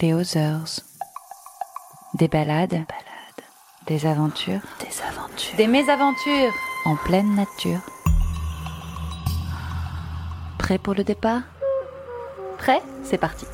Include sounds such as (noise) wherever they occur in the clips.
Les Others. Des balades, des aventures, Des aventures. des mésaventures en pleine nature. Prêt pour le départ? Prêt? C'est parti.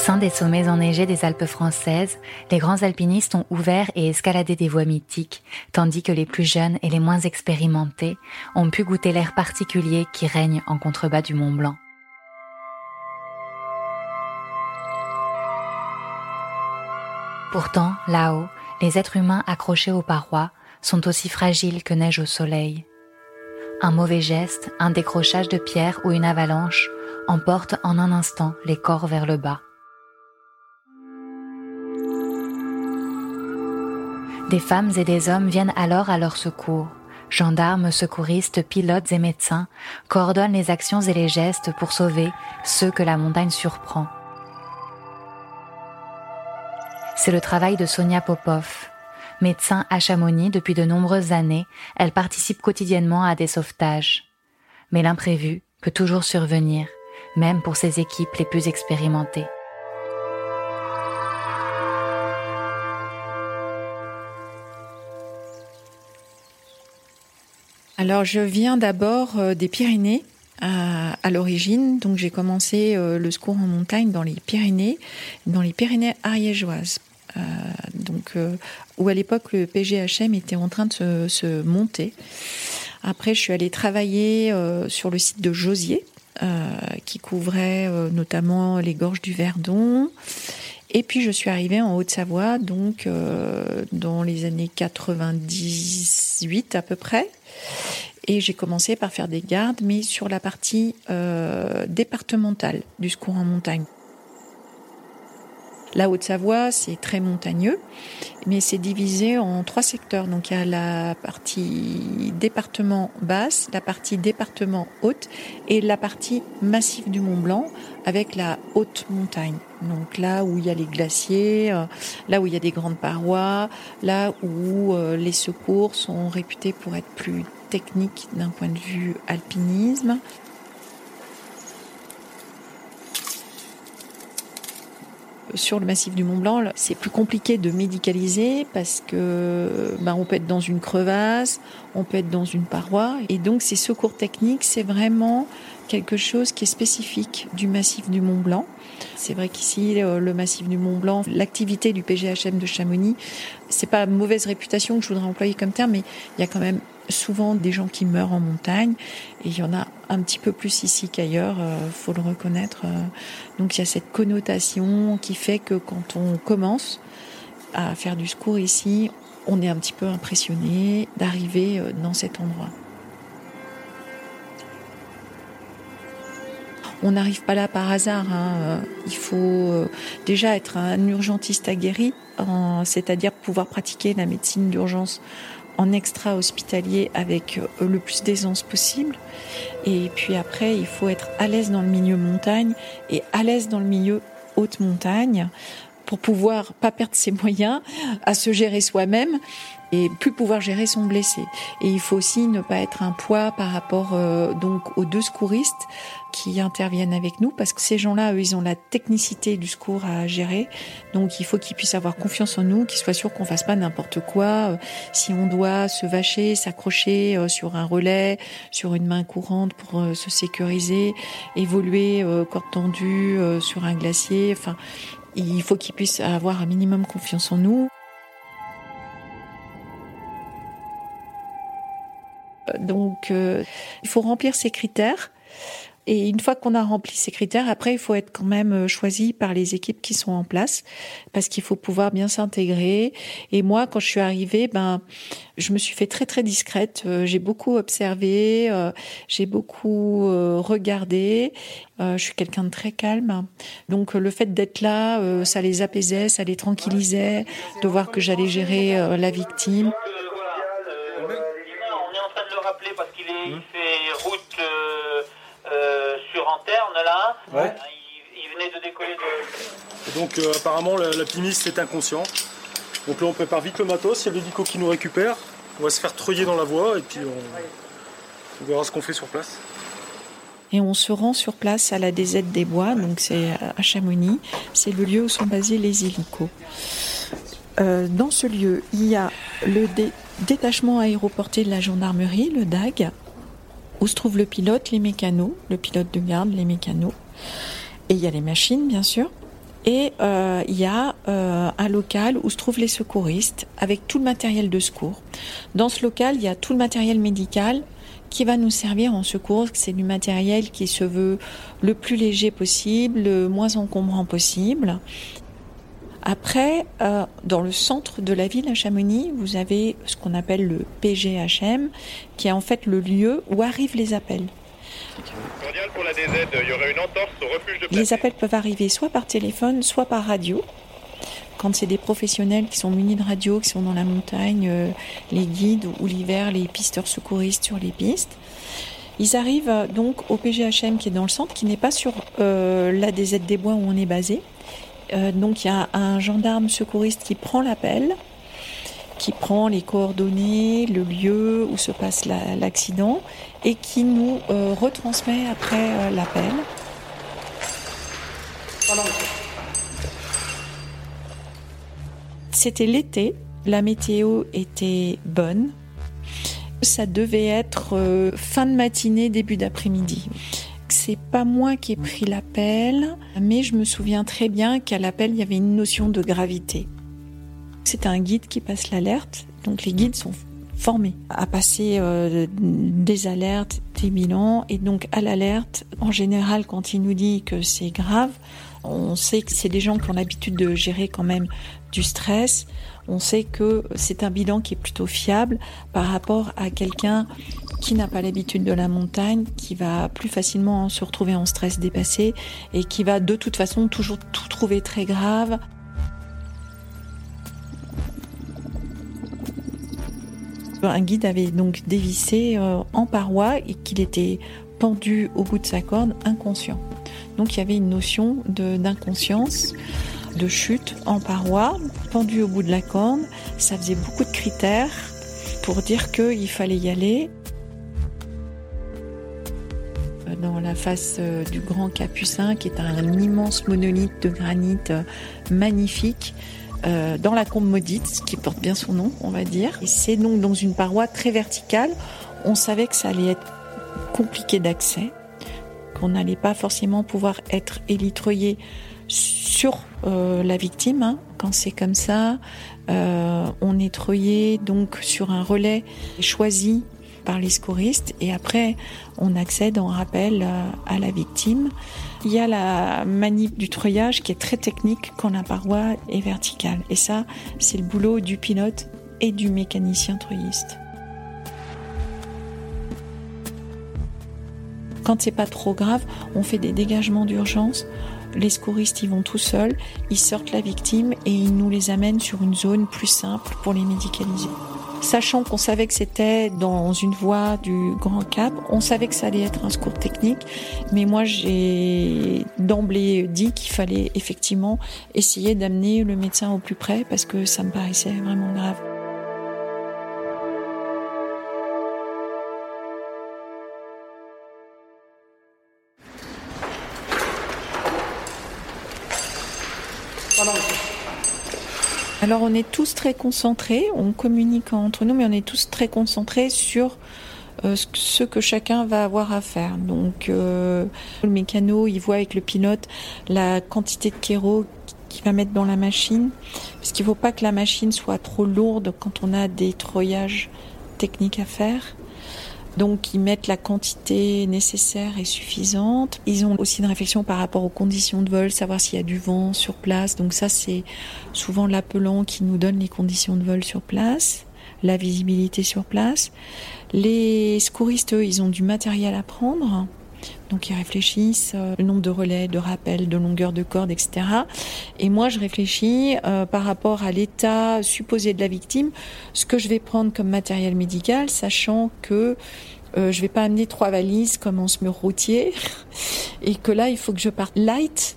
Sein des sommets enneigés des Alpes françaises, les grands alpinistes ont ouvert et escaladé des voies mythiques, tandis que les plus jeunes et les moins expérimentés ont pu goûter l'air particulier qui règne en contrebas du Mont Blanc. Pourtant, là-haut, les êtres humains accrochés aux parois sont aussi fragiles que neige au soleil. Un mauvais geste, un décrochage de pierre ou une avalanche emportent en un instant les corps vers le bas. Des femmes et des hommes viennent alors à leur secours. Gendarmes, secouristes, pilotes et médecins coordonnent les actions et les gestes pour sauver ceux que la montagne surprend. C'est le travail de Sonia Popov. Médecin à Chamonix depuis de nombreuses années, elle participe quotidiennement à des sauvetages. Mais l'imprévu peut toujours survenir, même pour ses équipes les plus expérimentées. Alors, je viens d'abord euh, des Pyrénées à, l'origine. Donc, j'ai commencé euh, le secours en montagne dans les Pyrénées, dans les Pyrénées ariégeoises. Euh, donc, où à l'époque le PGHM était en train de se, monter. Après, je suis allée travailler sur le site de Josier, qui couvrait notamment les gorges du Verdon. Et puis je suis arrivée en Haute-Savoie, donc dans les années 98 à peu près. Et j'ai commencé par faire des gardes, mais sur la partie euh, départementale du secours en montagne. La Haute-Savoie, c'est très montagneux, mais c'est divisé en trois secteurs. Donc il y a la partie département basse, la partie département haute et la partie massif du Mont Blanc avec la haute montagne. Donc là où il y a les glaciers, euh, là où il y a des grandes parois, là où euh, les secours sont réputés pour être plus techniques d'un point de vue alpinisme. sur le massif du Mont Blanc, c'est plus compliqué de médicaliser parce que ben, on peut être dans une crevasse, on peut être dans une paroi, et donc ces secours techniques, c'est vraiment quelque chose qui est spécifique du massif du Mont Blanc. C'est vrai qu'ici, euh, le massif du Mont Blanc, l'activité du PGHM de Chamonix, c'est pas mauvaise réputation que je voudrais employer comme terme, mais il y a quand même souvent des gens qui meurent en montagne et il y en a un petit peu plus ici qu'ailleurs, euh, faut le reconnaître. euh. Donc il y a cette connotation qui fait que quand on commence à faire du secours ici, on est un petit peu impressionné d'arriver euh, dans cet endroit. On n'arrive pas là par hasard. hein. Il faut déjà être un urgentiste aguerri, c'est-à-dire pouvoir pratiquer la médecine d'urgence en extra-hospitalier avec euh, le plus d'aisance possible. Et puis après, il faut être à l'aise dans le milieu montagne et à l'aise dans le milieu haute montagne pour pouvoir pas perdre ses moyens à se gérer soi-même et plus pouvoir gérer son blessé. Et il faut aussi ne pas être un poids par rapport euh, donc aux deux secouristes qui interviennent avec nous parce que ces gens-là, eux, ils ont la technicité du secours à gérer. Donc il faut qu'ils puissent avoir confiance en nous, qu'ils soient sûrs qu'on fasse pas n'importe quoi. Euh, Si on doit se vacher, s'accrocher euh, sur un relais, sur une main courante pour euh, se sécuriser, évoluer corde tendue sur un glacier, enfin, il faut qu'ils puissent avoir un minimum confiance en nous. Donc, il faut remplir ces critères. Et une fois qu'on a rempli ces critères, après, il faut être quand même euh, choisi par les équipes qui sont en place, parce qu'il faut pouvoir bien s'intégrer. Et moi, quand je suis arrivée, ben, je me suis fait très très discrète. Euh, j'ai beaucoup observé, euh, j'ai beaucoup regardé. Je suis quelqu'un de très calme, donc le fait d'être là, ça les apaisait, ça les tranquillisait, de voir que j'allais gérer la victime. Là. Ouais. Il, venait de décoller de. donc, euh, apparemment, l'alpiniste est inconscient. Donc là, on prépare vite le matos. Il y a l'hélico qui nous récupère. On va se faire treuiller dans la voie et puis on, verra ce qu'on fait sur place. Et on se rend sur place à la DZ des Bois, donc c'est à Chamonix. C'est le lieu où sont basés les hélicos. Euh, dans ce lieu, il y a le détachement aéroporté de la gendarmerie, le DAG, où se trouve le pilote, les mécanos, le pilote de garde, les mécanos. Et il y a les machines, bien sûr. Et euh, il y a euh, un local où se trouvent les secouristes avec tout le matériel de secours. Dans ce local, il y a tout le matériel médical qui va nous servir en secours. C'est du matériel qui se veut le plus léger possible, le moins encombrant possible. Après, euh, dans le centre de la ville à Chamonix, vous avez ce qu'on appelle le PGHM, qui est en fait le lieu où arrivent les appels. Les appels peuvent arriver soit par téléphone, soit par radio. Quand c'est des professionnels qui sont munis de radio, qui sont dans la montagne, euh, les guides ou l'hiver, les pisteurs secouristes sur les pistes. Ils arrivent euh, donc au PGHM qui est dans le centre, qui n'est pas sur euh, l'ADZ des Bois où on est basé. Euh, donc il y a un gendarme secouriste qui prend l'appel, qui prend les coordonnées, le lieu où se passe l'accident et qui nous euh, retransmet après euh, l'appel. C'était l'été, la météo était bonne. Ça devait être fin de matinée, début d'après-midi c'est pas moi qui ai pris l'appel, mais je me souviens très bien qu'à l'appel, il y avait une notion de gravité. C'est un guide qui passe l'alerte, donc les guides sont formés à passer euh, des alertes, des bilans, et donc à l'alerte, en général, quand il nous dit que c'est grave, on sait que c'est des gens qui ont l'habitude de gérer quand même du stress. On sait que c'est un bilan qui est plutôt fiable par rapport à quelqu'un qui n'a pas l'habitude de la montagne, qui va plus facilement se retrouver en stress dépassé et qui va de toute façon toujours tout trouver très grave. Un guide avait donc dévissé euh, en paroi et qu'il était pendu au bout de sa corde inconscient. Donc il y avait une notion d'inconscience, de, chute en paroi, pendu au bout de la corde. Ça faisait beaucoup de critères pour dire qu'il fallait y aller. Dans la face euh, du Grand Capucin, qui est un immense monolithe de granit euh, magnifique, euh, dans la combe maudite, qui porte bien son nom, on va dire. C'est donc dans une paroi très verticale. On savait que ça allait être compliqué d'accès qu'on n'allait pas forcément pouvoir être élitreillé sur euh, la victime. Hein. Quand c'est comme ça, euh, on est treuillé donc sur un relais choisi par les secouristes et après on accède en rappel euh, à la victime. Il y a la manip du treuillage qui est très technique quand la paroi est verticale et ça c'est le boulot du pilote et du mécanicien treuilliste. Quand c'est pas trop grave, on fait des dégagements d'urgence. Les secouristes y vont tout seuls, ils sortent la victime et ils nous les amènent sur une zone plus simple pour les médicaliser. Sachant qu'on savait que c'était dans une voie du Grand Cap, on savait que ça allait être un secours technique, mais moi j'ai d'emblée dit qu'il fallait effectivement essayer d'amener le médecin au plus près parce que ça me paraissait vraiment grave. Alors on est tous très concentrés, on communique entre nous, mais on est tous très concentrés sur euh, ce que chacun va avoir à faire. Donc euh, le mécano, il voit avec le pilote la quantité de kéro qu'il va mettre dans la machine, parce qu'il ne faut pas que la machine soit trop lourde quand on a des treuillages techniques à faire. Donc ils mettent la quantité nécessaire et suffisante. Ils ont aussi une réflexion par rapport aux conditions de vol, savoir s'il y a du vent sur place. Donc ça c'est souvent l'appelant qui nous donne les conditions de vol sur place, la visibilité sur place. Les secouristes, eux, ils ont du matériel à prendre. Donc ils réfléchissent euh, le nombre de relais, de rappels, de longueur de corde, etc. Et moi, je réfléchis euh, par rapport à l'état supposé de la victime, ce que je vais prendre comme matériel médical, sachant que euh, je vais pas amener trois valises comme en mur routier, (laughs) et que là, il faut que je parte light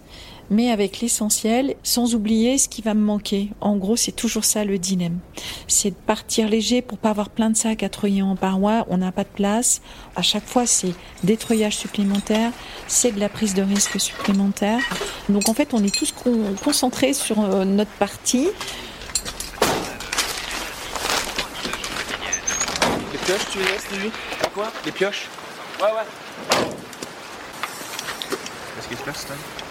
mais avec l'essentiel, sans oublier ce qui va me manquer. En gros, c'est toujours ça le dilemme. C'est de partir léger pour pas avoir plein de sacs à treuiller en paroi. On n'a pas de place. À chaque fois, c'est des treuillages supplémentaires, c'est de la prise de risque supplémentaire. Donc en fait, on est tous concentrés sur euh, notre partie. Les pioches, tu les laisses, Quoi? Les pioches? Ouais, ouais. Qu'est-ce qui se passe, là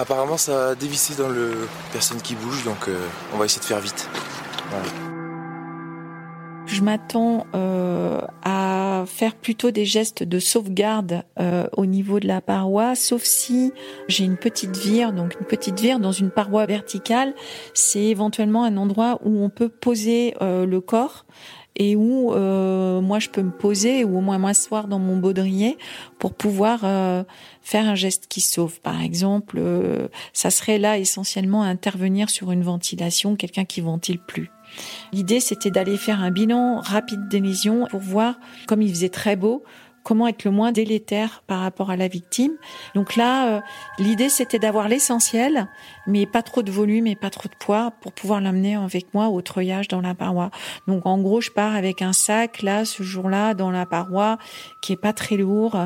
Apparemment, ça a dévissé dans le personne qui bouge, donc euh, on va essayer de faire vite. Je m'attends euh, à faire plutôt des gestes de sauvegarde euh, au niveau de la paroi, sauf si j'ai une petite vire. Donc une petite vire dans une paroi verticale, c'est éventuellement un endroit où on peut poser le corps et où euh, moi je peux me poser ou au moins m'asseoir dans mon baudrier pour pouvoir euh, faire un geste qui sauve. Par exemple, euh, ça serait là essentiellement intervenir sur une ventilation, quelqu'un qui ventile plus. L'idée c'était d'aller faire un bilan rapide des lésions pour voir, comme il faisait très beau, comment être le moins délétère par rapport à la victime. Donc là, euh, l'idée c'était d'avoir l'essentiel, mais pas trop de volume et pas trop de poids pour pouvoir l'amener avec moi au treuillage dans la paroi. Donc en gros, je pars avec un sac là ce jour-là dans la paroi qui est pas très lourd,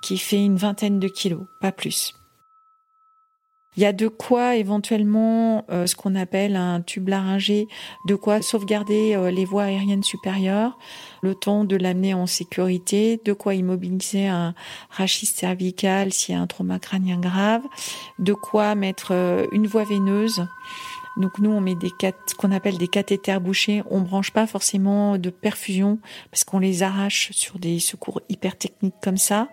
qui fait une vingtaine de kilos, pas plus. Il y a de quoi éventuellement euh, ce qu'on appelle un tube laryngé, de quoi sauvegarder euh, les voies aériennes supérieures, le temps de l'amener en sécurité, de quoi immobiliser un rachis cervical s'il y a un trauma crânien grave, de quoi mettre euh, une voie veineuse donc nous, on met des ce qu'on appelle des cathéters bouchés. On branche pas forcément de perfusion parce qu'on les arrache sur des secours hyper techniques comme ça.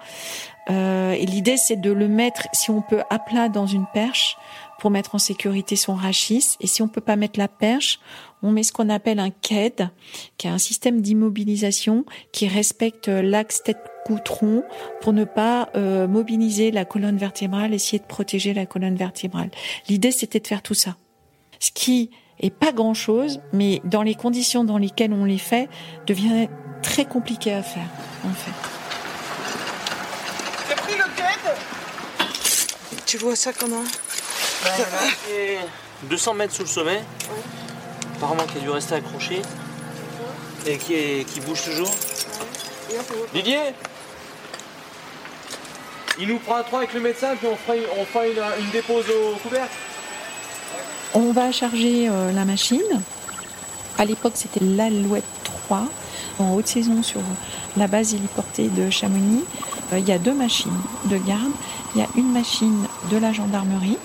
Euh, et l'idée, c'est de le mettre, si on peut, à plat dans une perche pour mettre en sécurité son rachis. Et si on peut pas mettre la perche, on met ce qu'on appelle un KED, qui est un système d'immobilisation qui respecte l'axe tête-cou-tronc pour ne pas euh, mobiliser la colonne vertébrale, essayer de protéger la colonne vertébrale. L'idée, c'était de faire tout ça ce qui est pas grand chose, mais dans les conditions dans lesquelles on les fait, devient très compliqué à faire, en fait. J'ai pris le quête Tu vois ça comment? 200 mètres sous le sommet. Apparemment qui a dû rester accroché. Et qui, qui bouge toujours. Didier Il nous prend un 3 avec le médecin, puis on fera, on fera une, une dépose au couvercle. On va charger euh, la machine. À l'époque, c'était l'Alouette 3 en haute saison sur la base héliportée de Chamonix. Euh, il y a deux machines de garde. Il y a une machine de la gendarmerie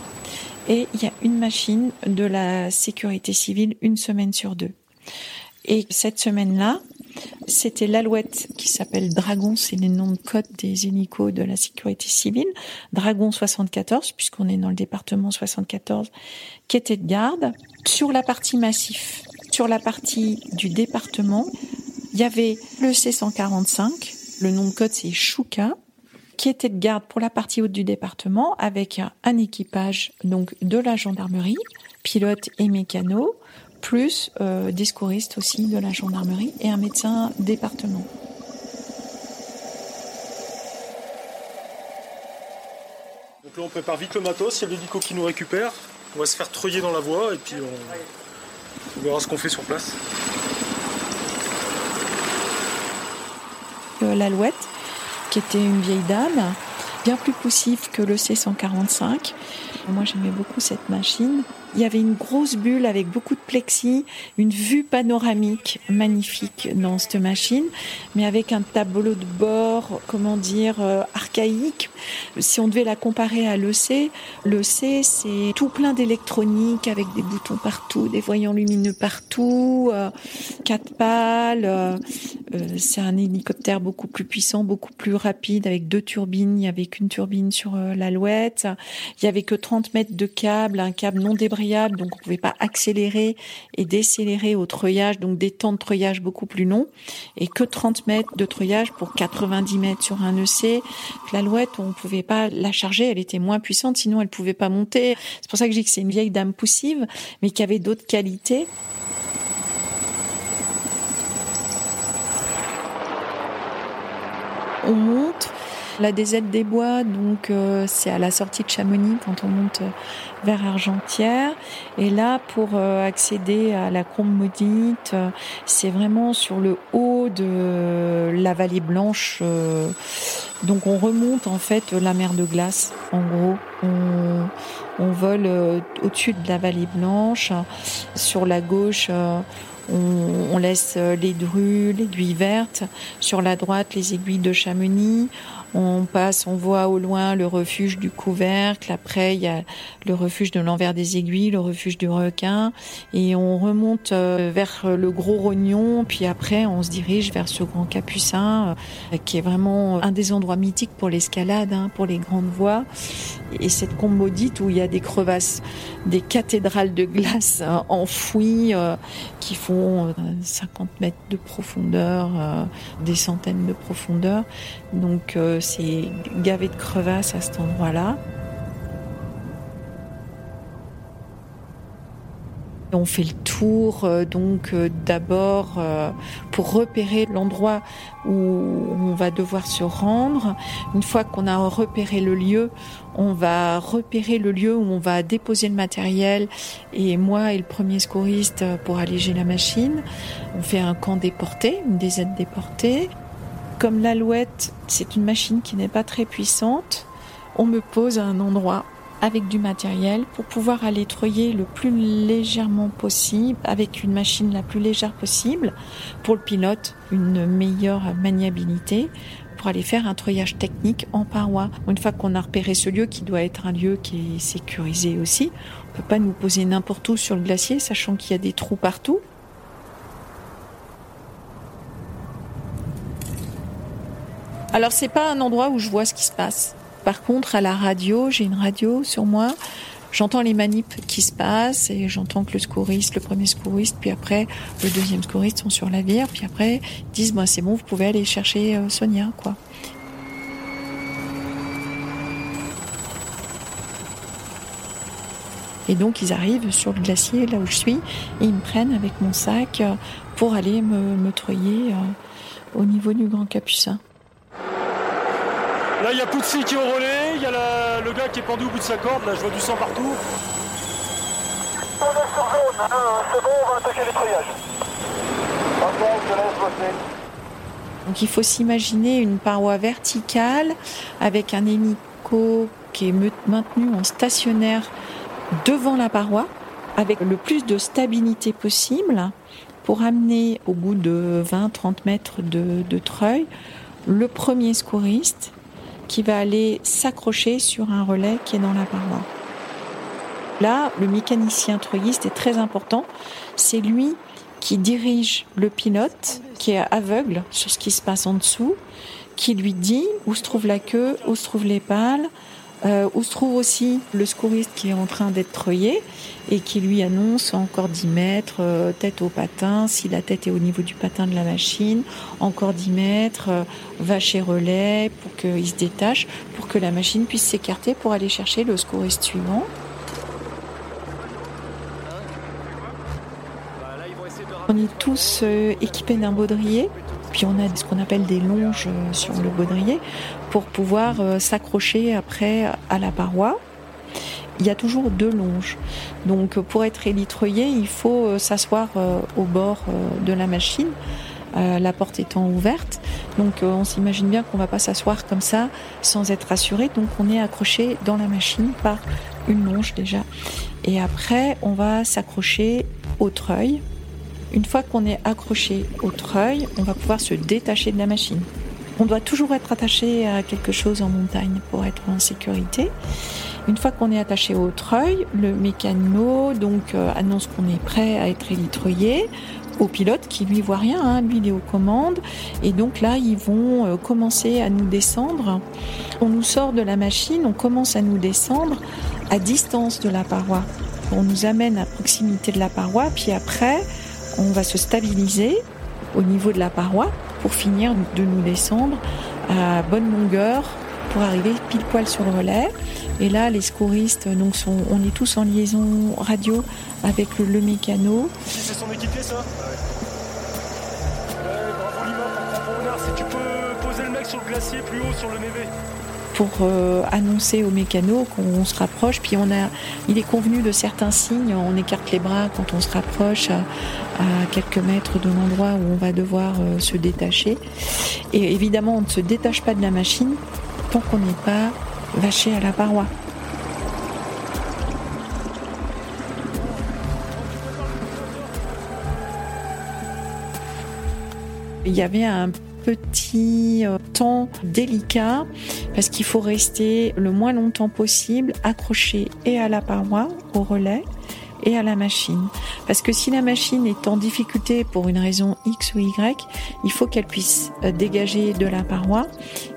et il y a une machine de la sécurité civile une semaine sur deux. Et cette semaine-là, c'était l'Alouette qui s'appelle Dragon, c'est les noms de code des hélicos de la sécurité civile. Dragon 74, puisqu'on est dans le département 74, qui était de garde. Sur la partie massif, sur la partie du département, il y avait le C145, le nom de code c'est Chouka, qui était de garde pour la partie haute du département avec un équipage donc de la gendarmerie, pilote et mécano, plus euh, des secouristes aussi de la gendarmerie et un médecin département. Donc là on prépare vite le matos, il y a l'hélico qui nous récupère, on va se faire treuiller dans la voie et puis on, verra ce qu'on fait sur place. Euh, L'alouette, qui était une vieille dame, bien plus poussive que le C145, Moi, j'aimais beaucoup cette machine. Il y avait une grosse bulle avec beaucoup de plexi, une vue panoramique magnifique dans cette machine, mais avec un tableau de bord, comment dire, euh, archaïque. Si on devait la comparer à l'EC, l'EC c'est tout plein d'électronique avec des boutons partout, des voyants lumineux partout, euh, quatre pales. Euh, c'est un hélicoptère beaucoup plus puissant, beaucoup plus rapide, avec deux turbines. Il n'y avait qu'une turbine sur l'alouette. Il y avait que 30 mètres de câble, un câble non débrayé donc on pouvait pas accélérer et décélérer au treuillage, donc des temps de treuillage beaucoup plus longs, et que 30 mètres de treuillage pour 90 mètres sur un EC. L'alouette, on pouvait pas la charger, elle était moins puissante, sinon elle pouvait pas monter. C'est pour ça que je dis que c'est une vieille dame poussive, mais qui avait d'autres qualités. On monte, la DZ des Bois, donc euh, c'est à la sortie de Chamonix quand on monte euh, vers Argentière. Et là, pour euh, accéder à la Combe Maudite, c'est vraiment sur le haut de la vallée Blanche. donc on remonte en fait la mer de glace. En gros, on, on vole au-dessus de la vallée Blanche. Sur la gauche, on, laisse les drues, l'aiguille verte. Sur la droite, les aiguilles de Chamonix. On passe, on voit au loin le refuge du couvercle. Après, il y a le refuge de l'envers des aiguilles, le refuge du requin. Et on remonte euh, vers le gros rognon. Puis après, on se dirige vers ce grand capucin, euh, qui est vraiment un des endroits mythiques pour l'escalade, hein, pour les grandes voies. Et cette combe maudite où il y a des crevasses, des cathédrales de glace euh, enfouies qui font 50 mètres de profondeur, des centaines de profondeur. Donc c'est gavé de crevasses à cet endroit-là. On fait le tour, euh, donc euh, d'abord euh, pour repérer l'endroit où on va devoir se rendre. Une fois qu'on a repéré le lieu, on va repérer le lieu où on va déposer le matériel et moi et le premier secouriste pour alléger la machine. On fait un camp déporté, une aides déportée. Comme l'alouette, c'est une machine qui n'est pas très puissante, on me pose à un endroit avec du matériel pour pouvoir aller treuiller le plus légèrement possible avec une machine la plus légère possible pour le pilote une meilleure maniabilité pour aller faire un treuillage technique en paroi. Une fois qu'on a repéré ce lieu qui doit être un lieu qui est sécurisé aussi, on peut pas nous poser n'importe où sur le glacier sachant qu'il y a des trous partout. Alors c'est pas un endroit où je vois ce qui se passe. Par contre, à la radio, j'ai une radio sur moi. J'entends les manips qui se passent et j'entends que le secouriste, le premier secouriste, puis après le deuxième secouriste sont sur la vire, puis après ils disent bah, c'est bon, vous pouvez aller chercher euh, Sonia, quoi. Et donc ils arrivent sur le glacier là où je suis et ils me prennent avec mon sac euh, pour aller me, me euh, au niveau du Grand Capucin. Là, il y a Poutsi qui est au relais, il y a le gars qui est pendu au bout de sa corde, là, je vois du sang partout. On est sur zone, c'est bon, on va attaquer les je laisse. Donc il faut s'imaginer une paroi verticale avec un hélico qui est maintenu en stationnaire devant la paroi avec le plus de stabilité possible pour amener au bout de 20-30 mètres de, de treuil le premier secouriste qui va aller s'accrocher sur un relais qui est dans la paroi. Là, le mécanicien treuilliste est très important. C'est lui qui dirige le pilote, qui est aveugle sur ce qui se passe en dessous, qui lui dit où se trouve la queue, où se trouvent les pales, euh, où se trouve aussi le secouriste qui est en train d'être treuillé et qui lui annonce encore 10 mètres, euh, tête au patin, si la tête est au niveau du patin de la machine, encore 10 mètres, euh, vacher relais pour qu'il se détache, pour que la machine puisse s'écarter pour aller chercher le secouriste suivant. On est tous équipés d'un baudrier puis on a ce qu'on appelle des longes euh, sur le baudrier pour pouvoir euh, s'accrocher après à la paroi. Il y a toujours deux longes. Donc pour être élitreuillé, il faut euh, s'asseoir au bord de la machine la porte étant ouverte. Donc on s'imagine bien qu'on ne va pas s'asseoir comme ça sans être assuré. Donc on est accroché dans la machine par une longe déjà. Et après, on va s'accrocher au treuil. Une fois qu'on est accroché au treuil, on va pouvoir se détacher de la machine. On doit toujours être attaché à quelque chose en montagne pour être en sécurité. Une fois qu'on est attaché au treuil, le mécano donc euh, annonce qu'on est prêt à être élitreuillé au pilote qui lui voit rien, hein, lui il est aux commandes et donc là ils vont euh, commencer à nous descendre. On nous sort de la machine, on commence à nous descendre à distance de la paroi. On nous amène à proximité de la paroi, puis après on va se stabiliser au niveau de la paroi pour finir de nous descendre à bonne longueur pour arriver pile poil sur le relais. Et là, les secouristes, donc sont, on est tous en liaison radio avec le, mécano. C'est son équipier, ça? Bravo Lima, si tu peux poser le mec sur le glacier plus haut sur le pour euh, annoncer au mécano qu'on se rapproche. Puis on a, il est convenu de certains signes. On écarte les bras quand on se rapproche à, à quelques mètres de l'endroit où on va devoir euh, se détacher. Et évidemment, on ne se détache pas de la machine tant qu'on n'est pas vaché à la paroi. Il y avait un petit euh, temps délicat parce qu'il faut rester le moins longtemps possible accroché et à la paroi, au relais et à la machine. Parce que si la machine est en difficulté pour une raison X ou Y, il faut qu'elle puisse euh, dégager de la paroi.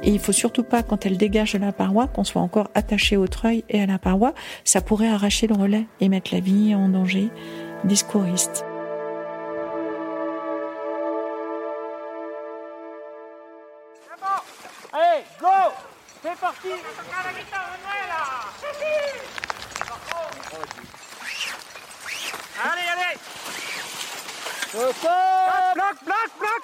Et il faut surtout pas, quand elle dégage de la paroi, qu'on soit encore attaché au treuil et à la paroi. Ça pourrait arracher le relais et mettre la vie en danger des secouristes. Allez, go! C'est parti! Allez, allez! Bloc, bloc, bloc!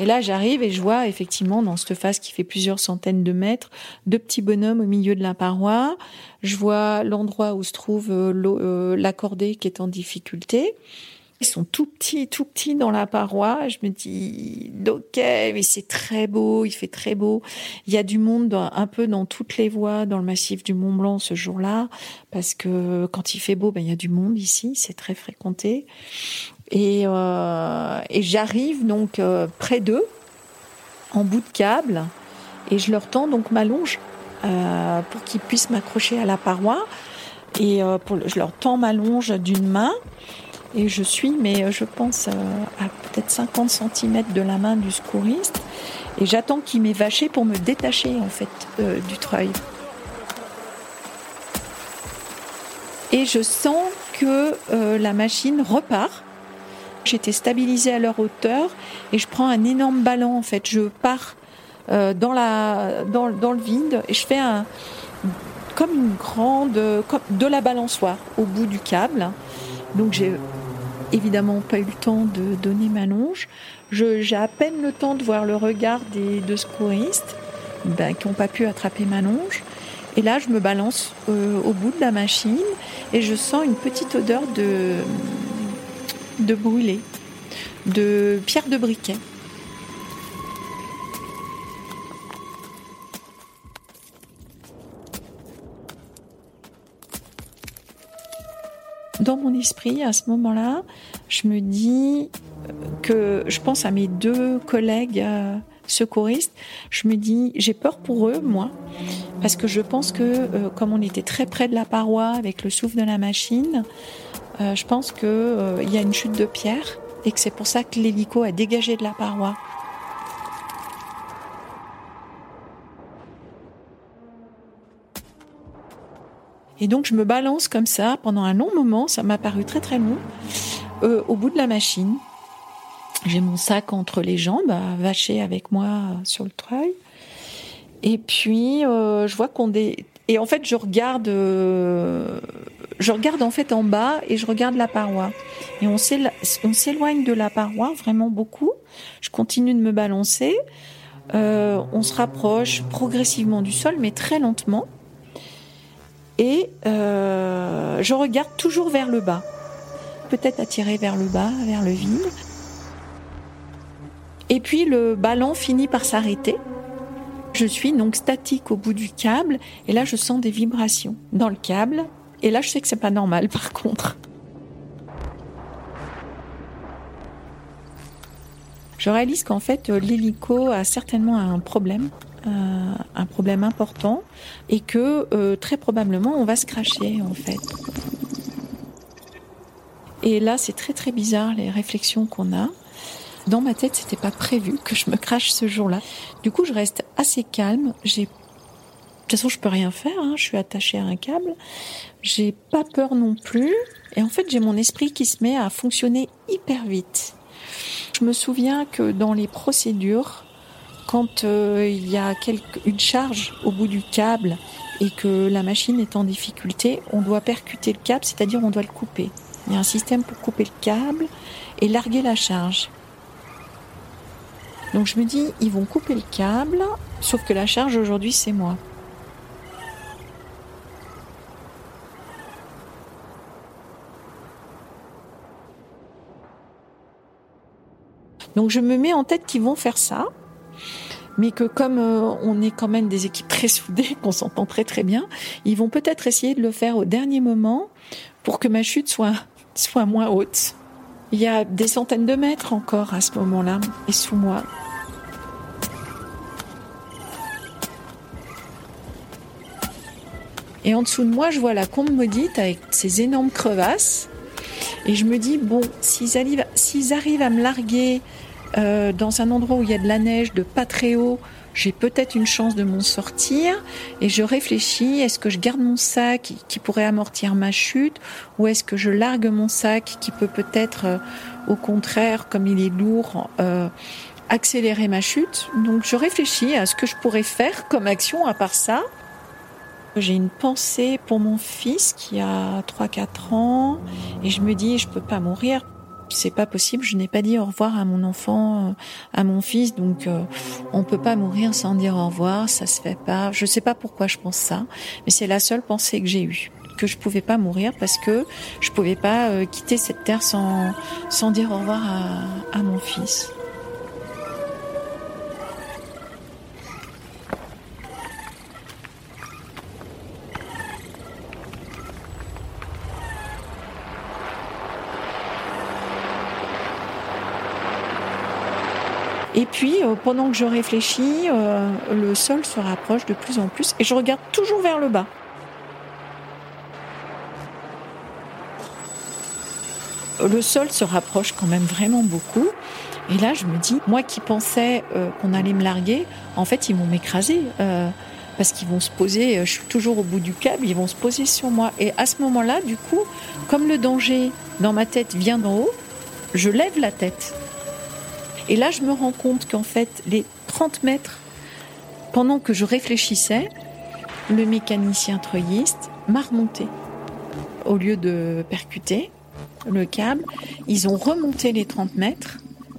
Et là, j'arrive et je vois effectivement dans cette phase qui fait plusieurs centaines de mètres, deux petits bonhommes au milieu de la paroi. Je vois l'endroit où se trouve euh, euh, l'accordé qui est en difficulté. Ils sont tout petits, tout petits dans la paroi. Je me dis, ok, mais c'est très beau, il fait très beau. Il y a du monde un peu dans toutes les voies dans le massif du Mont Blanc ce jour-là, parce que quand il fait beau, ben il y a du monde ici, c'est très fréquenté. Et, euh, j'arrive donc euh, près d'eux, en bout de câble, et je leur tends donc ma longe euh, pour qu'ils puissent m'accrocher à la paroi. Et je leur tends ma longe d'une main. Et je suis, mais euh, je pense, euh, à peut-être 50 cm de la main du secouriste. Et j'attends qu'il m'ait vaché pour me détacher, en fait, euh, du treuil. Et je sens que la machine repart. J'étais stabilisée à leur hauteur et je prends un énorme ballon, en fait. Je pars dans, la, dans, le vide et je fais un, comme une grande, de la balançoire au bout du câble. Donc j'ai évidemment pas eu le temps de donner ma longe. J'ai à peine le temps de voir le regard des deux secouristes ben, qui n'ont pas pu attraper ma longe. Et là, je me balance euh, au bout de la machine et je sens une petite odeur de, de brûlé, de pierre de briquet. Dans mon esprit, à ce moment-là, je me dis que je pense à mes deux collègues euh, secouristes. Je me dis, j'ai peur pour eux, moi, parce que je pense que euh, comme on était très près de la paroi avec le souffle de la machine, euh, je pense que euh, il y a une chute de pierre et que c'est pour ça que l'hélico a dégagé de la paroi. Et donc je me balance comme ça pendant un long moment, ça m'a paru très très long, euh, au bout de la machine. J'ai mon sac entre les jambes, à vacher avec moi sur le treuil. Et puis euh, je vois qu'on dé... et en fait je regarde, euh, je regarde en fait en bas et je regarde la paroi. Et on s'éloigne de la paroi vraiment beaucoup. Je continue de me balancer. Euh, on se rapproche progressivement du sol, mais très lentement. Et euh, je regarde toujours vers le bas, peut-être attiré vers le bas, vers le vide. Et puis le ballon finit par s'arrêter. Je suis donc statique au bout du câble et là je sens des vibrations dans le câble et là je sais que c'est pas normal (laughs) par contre. Je réalise qu'en fait l'hélico a certainement un problème, un problème important et que euh, très probablement on va se cracher en fait. Et là c'est très très bizarre les réflexions qu'on a. Dans ma tête, c'était pas prévu que je me crache ce jour-là. Du coup, je reste assez calme. De toute façon, je peux rien faire. Hein. Je suis attachée à un câble. J'ai pas peur non plus. Et en fait, j'ai mon esprit qui se met à fonctionner hyper vite. Je me souviens que dans les procédures, quand euh, il y a une charge au bout du câble et que la machine est en difficulté, on doit percuter le câble, c'est-à-dire on doit le couper. Il y a un système pour couper le câble et larguer la charge. Donc je me dis, ils vont couper le câble, sauf que la charge aujourd'hui, c'est moi. Donc je me mets en tête qu'ils vont faire ça, mais que comme euh, on est quand même des équipes très soudées, (laughs) qu'on s'entend très très bien, ils vont peut-être essayer de le faire au dernier moment pour que ma chute soit, soit moins haute. Il y a des centaines de mètres encore à ce moment-là, et sous moi. Et en dessous de moi, je vois la combe maudite avec ses énormes crevasses. Et je me dis, bon, s'ils arrivent, s'ils arrivent à me larguer euh, dans un endroit où il y a de la neige, de pas très haut, j'ai peut-être une chance de m'en sortir. Et je réfléchis, est-ce que je garde mon sac qui, pourrait amortir ma chute ou est-ce que je largue mon sac qui peut peut-être, euh, au contraire, comme il est lourd, euh, accélérer ma chute. Donc je réfléchis à ce que je pourrais faire comme action à part ça. J'ai une pensée pour mon fils qui a 3-4 ans et je me dis je peux pas mourir. C'est pas possible, je n'ai pas dit au revoir à mon enfant, à mon fils, donc euh, on peut pas mourir sans dire au revoir, ça se fait pas. Je sais pas pourquoi je pense ça, mais c'est la seule pensée que j'ai eue que je pouvais pas mourir parce que je pouvais pas euh, quitter cette terre sans, sans dire au revoir à, à mon fils. Et puis, euh, pendant que je réfléchis, euh, le sol se rapproche de plus en plus et je regarde toujours vers le bas. Le sol se rapproche quand même vraiment beaucoup. Et là, je me dis, moi qui pensais euh, qu'on allait me larguer, en fait, ils vont m'écraser. parce qu'ils vont se poser, je suis toujours au bout du câble, ils vont se poser sur moi. Et à ce moment-là, du coup, comme le danger dans ma tête vient d'en haut, je lève la tête. Et là, je me rends compte qu'en fait, les 30 mètres, pendant que je réfléchissais, le mécanicien treuilliste m'a remonté. Au lieu de percuter le câble, ils ont remonté les 30 mètres.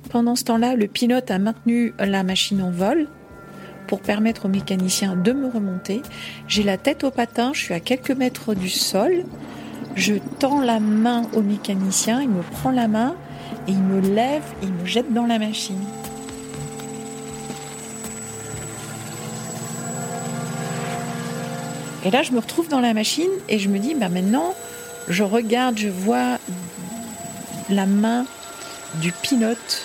Pendant ce temps-là, le pilote a maintenu la machine en vol pour permettre au mécanicien de me remonter. J'ai la tête au patin, je suis à quelques mètres du sol. Je tends la main au mécanicien, il me prend la main et il me lève et il me jette dans la machine. Et là, je me retrouve dans la machine et je me dis, bah maintenant, je regarde, je vois la main du pilote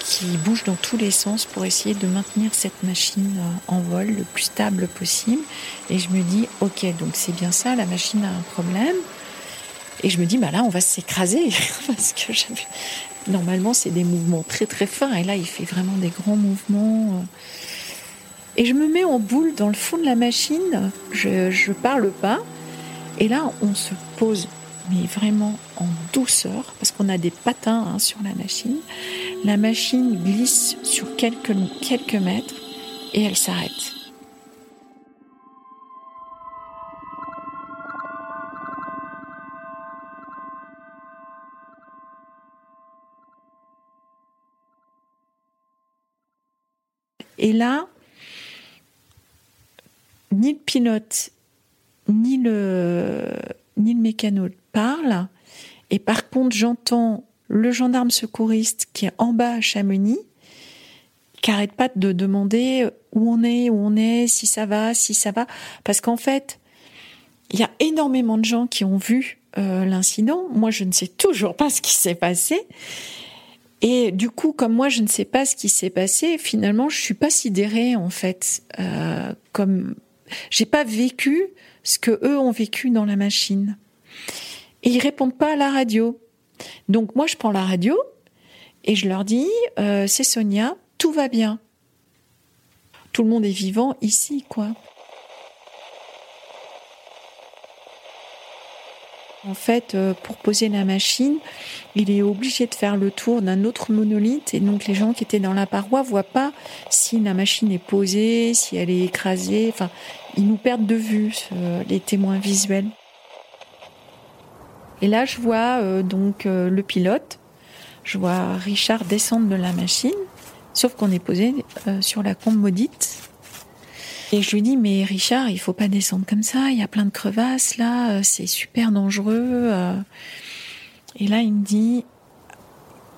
qui bouge dans tous les sens pour essayer de maintenir cette machine en vol le plus stable possible. Et je me dis, ok, donc c'est bien ça, la machine a un problème. Et je me dis, bah là, on va s'écraser. (laughs) Parce que normalement, c'est des mouvements très très fins. Et là, il fait vraiment des grands mouvements. Euh. Et je me mets en boule dans le fond de la machine. Je, je parle pas. Et là, on se pose, mais vraiment en douceur, parce qu'on a des patins hein, sur la machine. La machine glisse sur quelques, quelques mètres et elle s'arrête. Et là, ni le pilote, ni le, ni le mécano parlent. Et par contre, j'entends le gendarme secouriste qui est en bas à Chamonix, qui arrête pas de demander où on est, où on est, si ça va, si ça va, parce qu'en fait, il y a énormément de gens qui ont vu euh, l'incident. Moi, je ne sais toujours pas ce qui s'est passé. Et du coup, comme moi, je ne sais pas ce qui s'est passé, finalement, je suis pas sidérée en fait. Euh, comme j'ai pas vécu ce que eux ont vécu dans la machine. Et ils répondent pas à la radio. Donc moi, je prends la radio et je leur dis euh, c'est Sonia, tout va bien. Tout le monde est vivant ici, quoi. En fait, euh, pour poser la machine, il est obligé de faire le tour d'un autre monolithe et donc les gens qui étaient dans la paroi voient pas si la machine est posée, si elle est écrasée. Enfin, ils nous perdent de vue les témoins visuels. Et là, je vois euh, donc euh, le pilote, je vois Richard descendre de la machine, sauf qu'on est posé sur la combe maudite. Et je lui dis, mais Richard, il faut pas descendre comme ça, il y a plein de crevasses là, euh, c'est super dangereux. Euh. Et là, il me dit,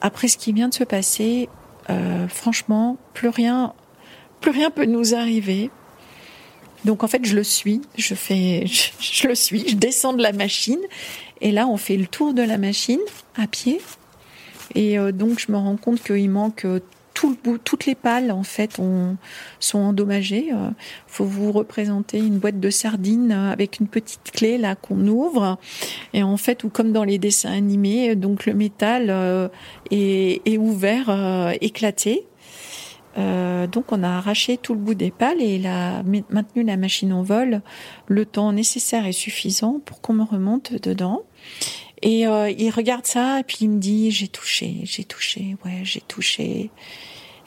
après ce qui vient de se passer, euh, franchement, plus rien, plus rien peut nous arriver. Donc en fait, je le suis, je fais, (laughs) je, le suis, je descends de la machine, et là, on fait le tour de la machine à pied. Et donc, je me rends compte qu'il manque toutes les pales en fait sont endommagées. Euh, faut vous représenter une boîte de sardines avec une petite clé là qu'on ouvre et en fait ou comme dans les dessins animés, donc le métal euh, est, ouvert, euh, éclaté. donc on a arraché tout le bout des pales et il a maintenu la machine en vol le temps nécessaire et suffisant pour qu'on me remonte dedans. Et euh, il regarde ça et puis il me dit j'ai touché, j'ai touché, ouais j'ai touché.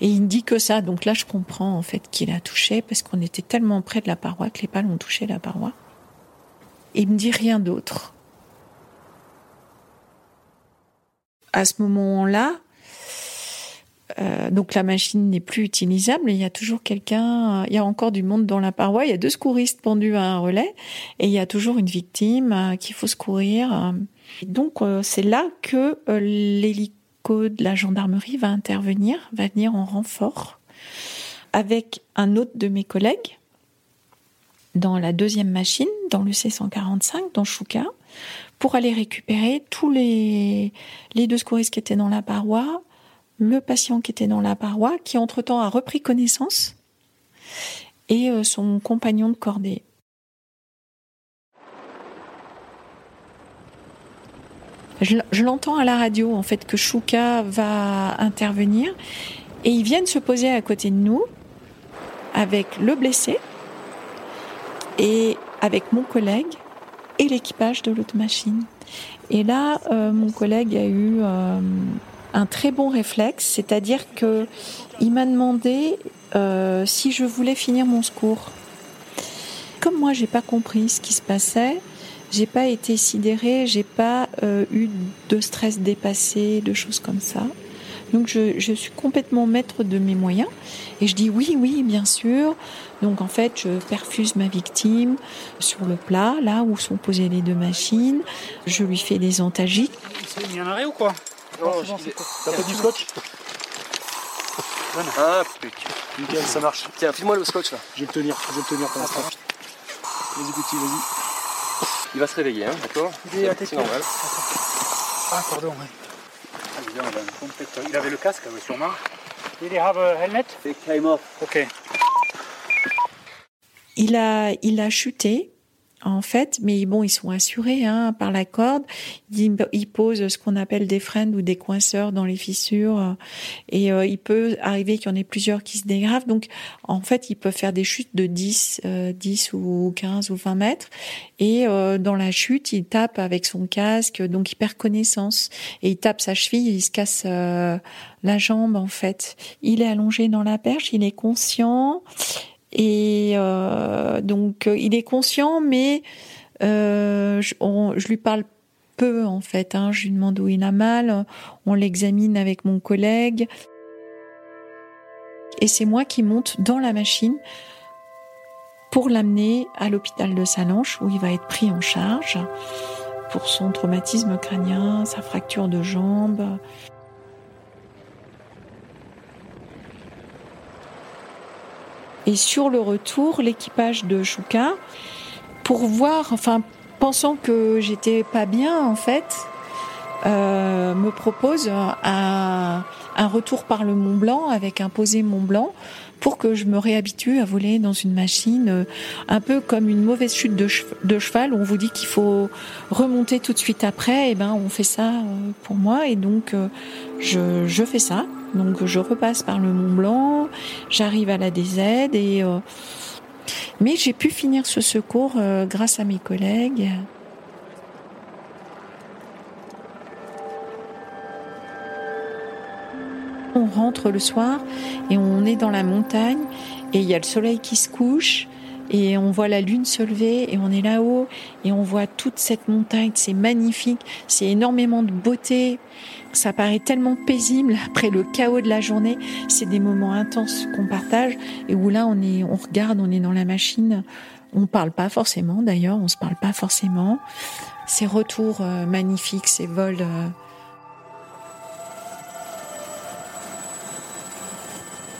Et il me dit que ça. Donc là je comprends en fait qu'il a touché parce qu'on était tellement près de la paroi que les pales ont touché la paroi. Et il me dit rien d'autre. À ce moment-là, euh, donc la machine n'est plus utilisable. Il y a toujours quelqu'un, il y a encore du monde dans la paroi. Il y a deux secouristes pendus à un relais et il y a toujours une victime euh, qu'il faut secourir. Donc euh, c'est là que euh, l'hélico de la gendarmerie va intervenir, va venir en renfort avec un autre de mes collègues dans la deuxième machine, dans le C145, dans Chouka, pour aller récupérer tous les, les deux secouristes qui étaient dans la paroi, le patient qui était dans la paroi, qui entre-temps a repris connaissance, et euh, son compagnon de cordée. Je, l'entends à la radio, en fait, que Chouka va intervenir. Et ils viennent se poser à côté de nous avec le blessé et avec mon collègue et l'équipage de l'autre machine. Et là, euh, mon collègue a eu euh, un très bon réflexe, c'est-à-dire que il m'a demandé euh, si je voulais finir mon secours. Comme moi, j'ai pas compris ce qui se passait, j'ai pas été sidérée, j'ai pas euh, eu de stress dépassé, de choses comme ça. Donc je, je, suis complètement maître de mes moyens et je dis oui, oui, bien sûr. Donc en fait, je perfuse ma victime sur le plat, là où sont posées les deux machines. Je lui fais des antagiques. Il y en arrêt ou quoi? Non, t'as pas du scotch? Ah putain. ça marche. Tiens, file-moi le scotch là. Je vais le tenir, je vais le tenir pour l'instant. Vas-y petit, vas-y. Il va se réveiller, hein, d'accord C'est normal. Ah, pardon, oui. Ah, il avait le casque, sûrement. Did he have a helmet? It came off. Ok. Il a, il a chuté en fait, mais bon, ils sont assurés hein, par la corde. Ils, posent ce qu'on appelle des freins ou des coinceurs dans les fissures, et euh, il peut arriver qu'il y en ait plusieurs qui se dégravent. Donc, en fait, ils peuvent faire des chutes de 10, 10 euh, ou 15 ou 20 mètres, et euh, dans la chute, il tape avec son casque, donc il perd connaissance, et il tape sa cheville, il se casse la jambe en fait. Il est allongé dans la perche, il est conscient et euh, donc, euh, il est conscient, mais euh, je, lui parle peu en fait. Hein. Je lui demande où il a mal. On l'examine avec mon collègue. Et c'est moi qui monte dans la machine pour l'amener à l'hôpital de Salanches où il va être pris en charge pour son traumatisme crânien, sa fracture de jambe. Et sur le retour, l'équipage de Chouka, pour voir, enfin, pensant que j'étais pas bien en fait, euh, me propose un, un, retour par le Mont Blanc avec un posé Mont Blanc pour que je me réhabitue à voler dans une machine euh, un peu comme une mauvaise chute de, cheval. On vous dit qu'il faut remonter tout de suite après. Et eh ben on fait ça euh, pour moi et donc je, je fais ça. Donc je repasse par le Mont Blanc, j'arrive à la DZ et mais j'ai pu finir ce secours grâce à mes collègues. On rentre le soir et on est dans la montagne et il y a le soleil qui se couche et on voit la lune se lever et on est là-haut et on voit toute cette montagne, c'est magnifique, c'est énormément de beauté. Ça paraît tellement paisible après le chaos de la journée. C'est des moments intenses qu'on partage et où là on est, on regarde, on est dans la machine. On parle pas forcément d'ailleurs, on se parle pas forcément. Ces retours euh, magnifiques, ces vols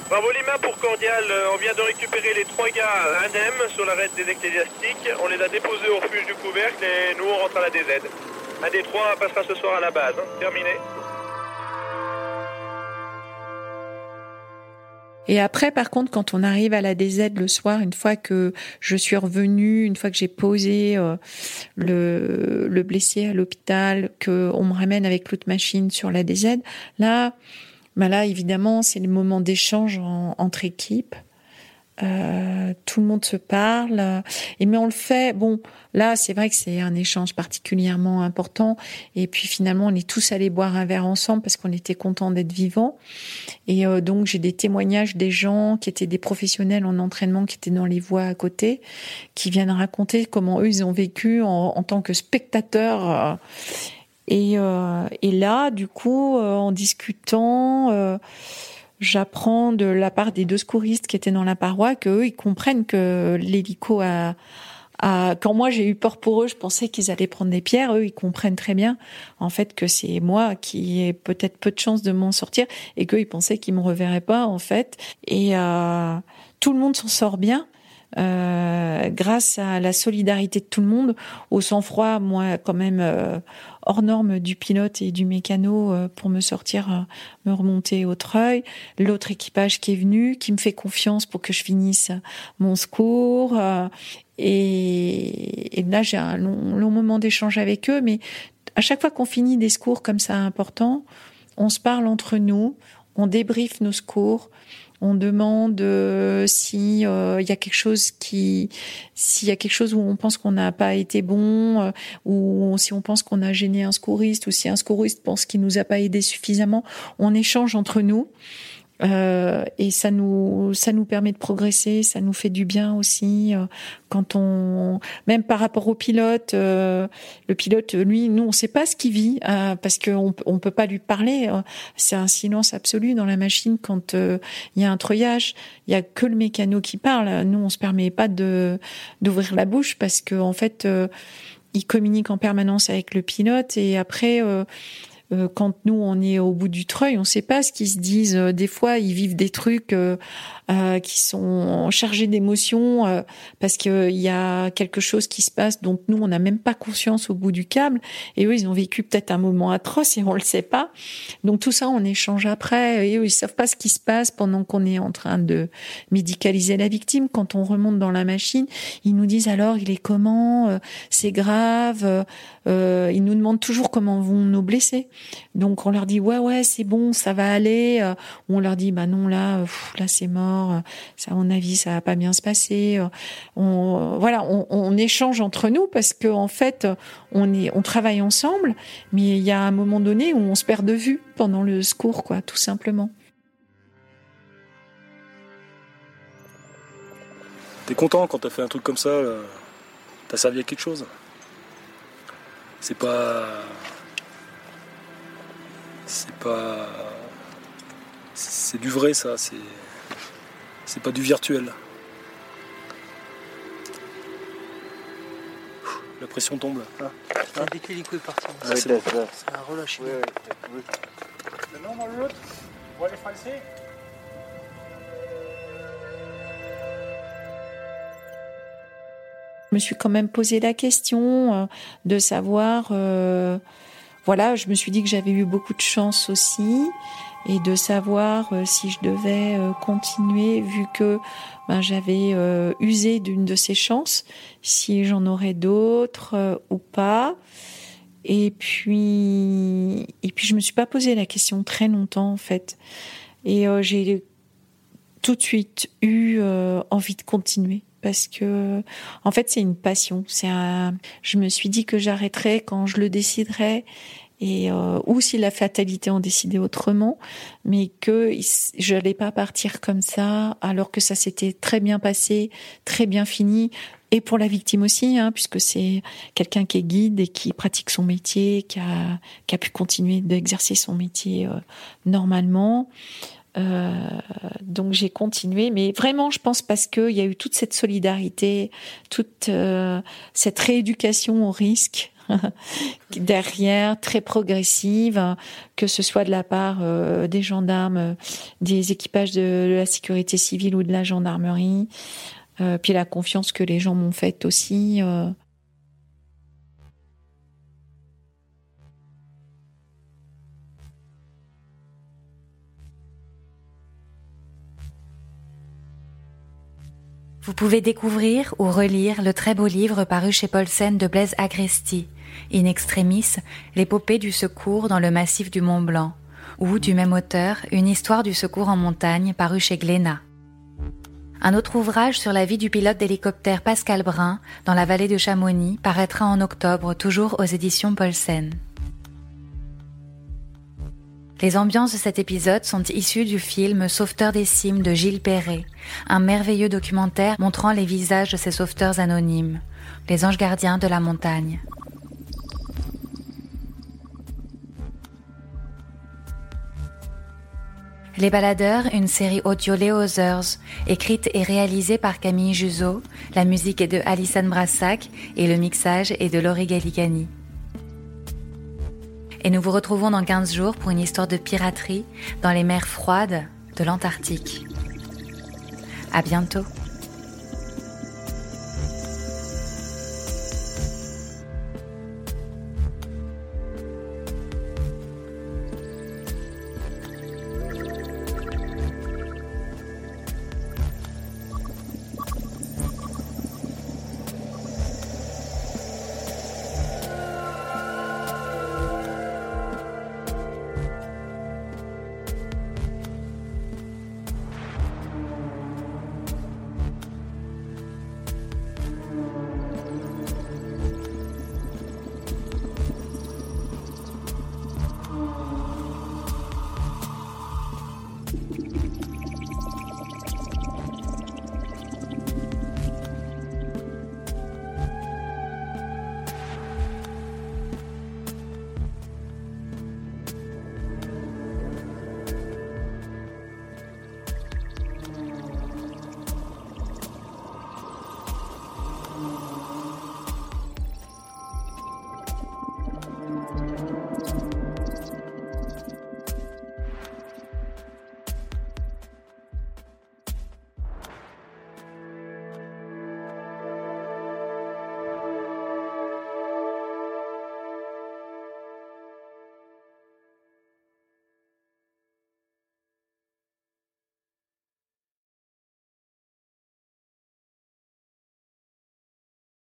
Bravo Lima pour Cordial, euh, on vient de récupérer les trois gars indemnes sur l'arrêt des ecclésiastiques. On les a déposés au refuge du couvercle et nous on rentre à la DZ. Un des trois passera ce soir à la base. Hein. Terminé. Et après, par contre, quand on arrive à la DZ le soir, une fois que je suis revenue, une fois que j'ai posé euh, le, le blessé à l'hôpital, qu'on me ramène avec l'autre machine sur la DZ, là, bah là, évidemment, c'est le moment d'échange entre équipes. Euh, tout le monde se parle. Et mais on le fait. Bon, là, c'est vrai que c'est un échange particulièrement important. Et puis finalement, on est tous allés boire un verre ensemble parce qu'on était contents d'être vivants. Et euh, donc, j'ai des témoignages des gens qui étaient des professionnels en entraînement, qui étaient dans les voies à côté, qui viennent raconter comment eux ils ont vécu en, en tant que spectateurs. Euh, et, euh, et là, du coup, euh, en discutant, euh, j'apprends de la part des deux secouristes qui étaient dans la paroi qu'eux, ils comprennent que l'hélico a, a, quand moi j'ai eu peur pour eux, je pensais qu'ils allaient prendre des pierres. Eux, ils comprennent très bien, en fait, que c'est moi qui ai peut-être peu de chance de m'en sortir et qu'eux, ils pensaient qu'ils me reverraient pas, en fait. Et euh, tout le monde s'en sort bien. Euh, grâce à la solidarité de tout le monde, au sang-froid, moi quand même euh, hors norme du pilote et du mécano euh, pour me sortir, me remonter au treuil, l'autre équipage qui est venu, qui me fait confiance pour que je finisse mon secours. Et, et, là, j'ai un long, long moment d'échange avec eux, mais à chaque fois qu'on finit des secours comme ça importants, on se parle entre nous, on débriefe nos secours, on demande euh, si euh, il y a quelque chose qui, s'il y a quelque chose où on pense qu'on n'a pas été bon, euh, ou si on pense qu'on a gêné un secouriste, ou si un secouriste pense qu'il nous a pas aidé suffisamment, on échange entre nous. Euh, et ça nous ça nous permet de progresser, ça nous fait du bien aussi euh, quand on même par rapport au pilote, euh, le pilote lui nous on sait pas ce qu'il vit parce qu'on on peut pas lui parler, c'est un silence absolu dans la machine quand il y a un treuillage, il y a que le mécano qui parle, nous on se permet pas de d'ouvrir la bouche parce que en fait il communique en permanence avec le pilote et après euh, quand nous on est au bout du treuil, on ne sait pas ce qu'ils se disent. Euh, des fois, ils vivent des trucs euh, qui sont chargés d'émotions parce qu'il y a quelque chose qui se passe dont nous on n'a même pas conscience au bout du câble. Et eux, ils ont vécu peut-être un moment atroce et on le sait pas. Donc tout ça, on échange après. Et eux, ils savent pas ce qui se passe pendant qu'on est en train de médicaliser la victime. Quand on remonte dans la machine, ils nous disent alors il est comment, c'est grave. ils nous demandent toujours comment vont nos blessés. Donc on leur dit ouais ouais c'est bon ça va aller. Euh, on leur dit bah non là là c'est mort. Ça à mon avis ça va pas bien se passer. Euh, on voilà on, on échange entre nous parce que en fait on est on travaille ensemble, mais il y a un moment donné où on se perd de vue pendant le secours quoi tout simplement. T'es content quand t'as fait un truc comme ça, t'as servi à quelque chose? C'est pas c'est pas. C'est du vrai, ça. C'est. C'est pas du virtuel. La pression tombe. Hein Dès que l'hélico est parti, ah, c'est bon. ça a relâché. Oui, oui, normal route, pour les Français Je me suis quand même posé la question euh, de savoir, euh, voilà, je me suis dit que j'avais eu beaucoup de chance aussi et de savoir euh, si je devais continuer vu que ben, j'avais usé d'une de ces chances, si j'en aurais d'autres ou pas. Et puis, et puis je me suis pas posé la question très longtemps en fait. Et j'ai tout de suite eu envie de continuer parce que en fait c'est une passion. C'est un. Je me suis dit que j'arrêterais quand je le déciderais et euh, ou si la fatalité en décidait autrement, mais que je n'allais pas partir comme ça alors que ça s'était très bien passé, très bien fini. Et pour la victime aussi, hein, puisque c'est quelqu'un qui est guide et qui pratique son métier, qui a, pu continuer d'exercer son métier euh, normalement. Euh, donc j'ai continué, mais vraiment, je pense parce qu'il y a eu toute cette solidarité, toute euh, cette rééducation au risque (laughs) derrière, très progressive, que ce soit de la part euh, des gendarmes, des équipages de, la sécurité civile ou de la gendarmerie, puis la confiance que les gens m'ont faite aussi. Vous pouvez découvrir ou relire le très beau livre paru chez Paulsen de Blaise Agresti, In Extremis, l'épopée du secours dans le massif du Mont Blanc, ou du même auteur, une histoire du secours en montagne paru chez Glénat. Un autre ouvrage sur la vie du pilote d'hélicoptère Pascal Brun dans la vallée de Chamonix paraîtra en octobre, toujours aux éditions Paulsen. Les ambiances de cet épisode sont issues du film Sauveteur des cimes de Gilles Perret, un merveilleux documentaire montrant les visages de ces sauveteurs anonymes, les anges gardiens de la montagne. Les Baladeurs, une série audio Léo écrite et réalisée par Camille Juzo, la musique est de Alison Brassac et le mixage est de Laurie Gallicani. Et nous vous retrouvons dans 15 jours pour une histoire de piraterie dans les mers froides de l'Antarctique. À bientôt.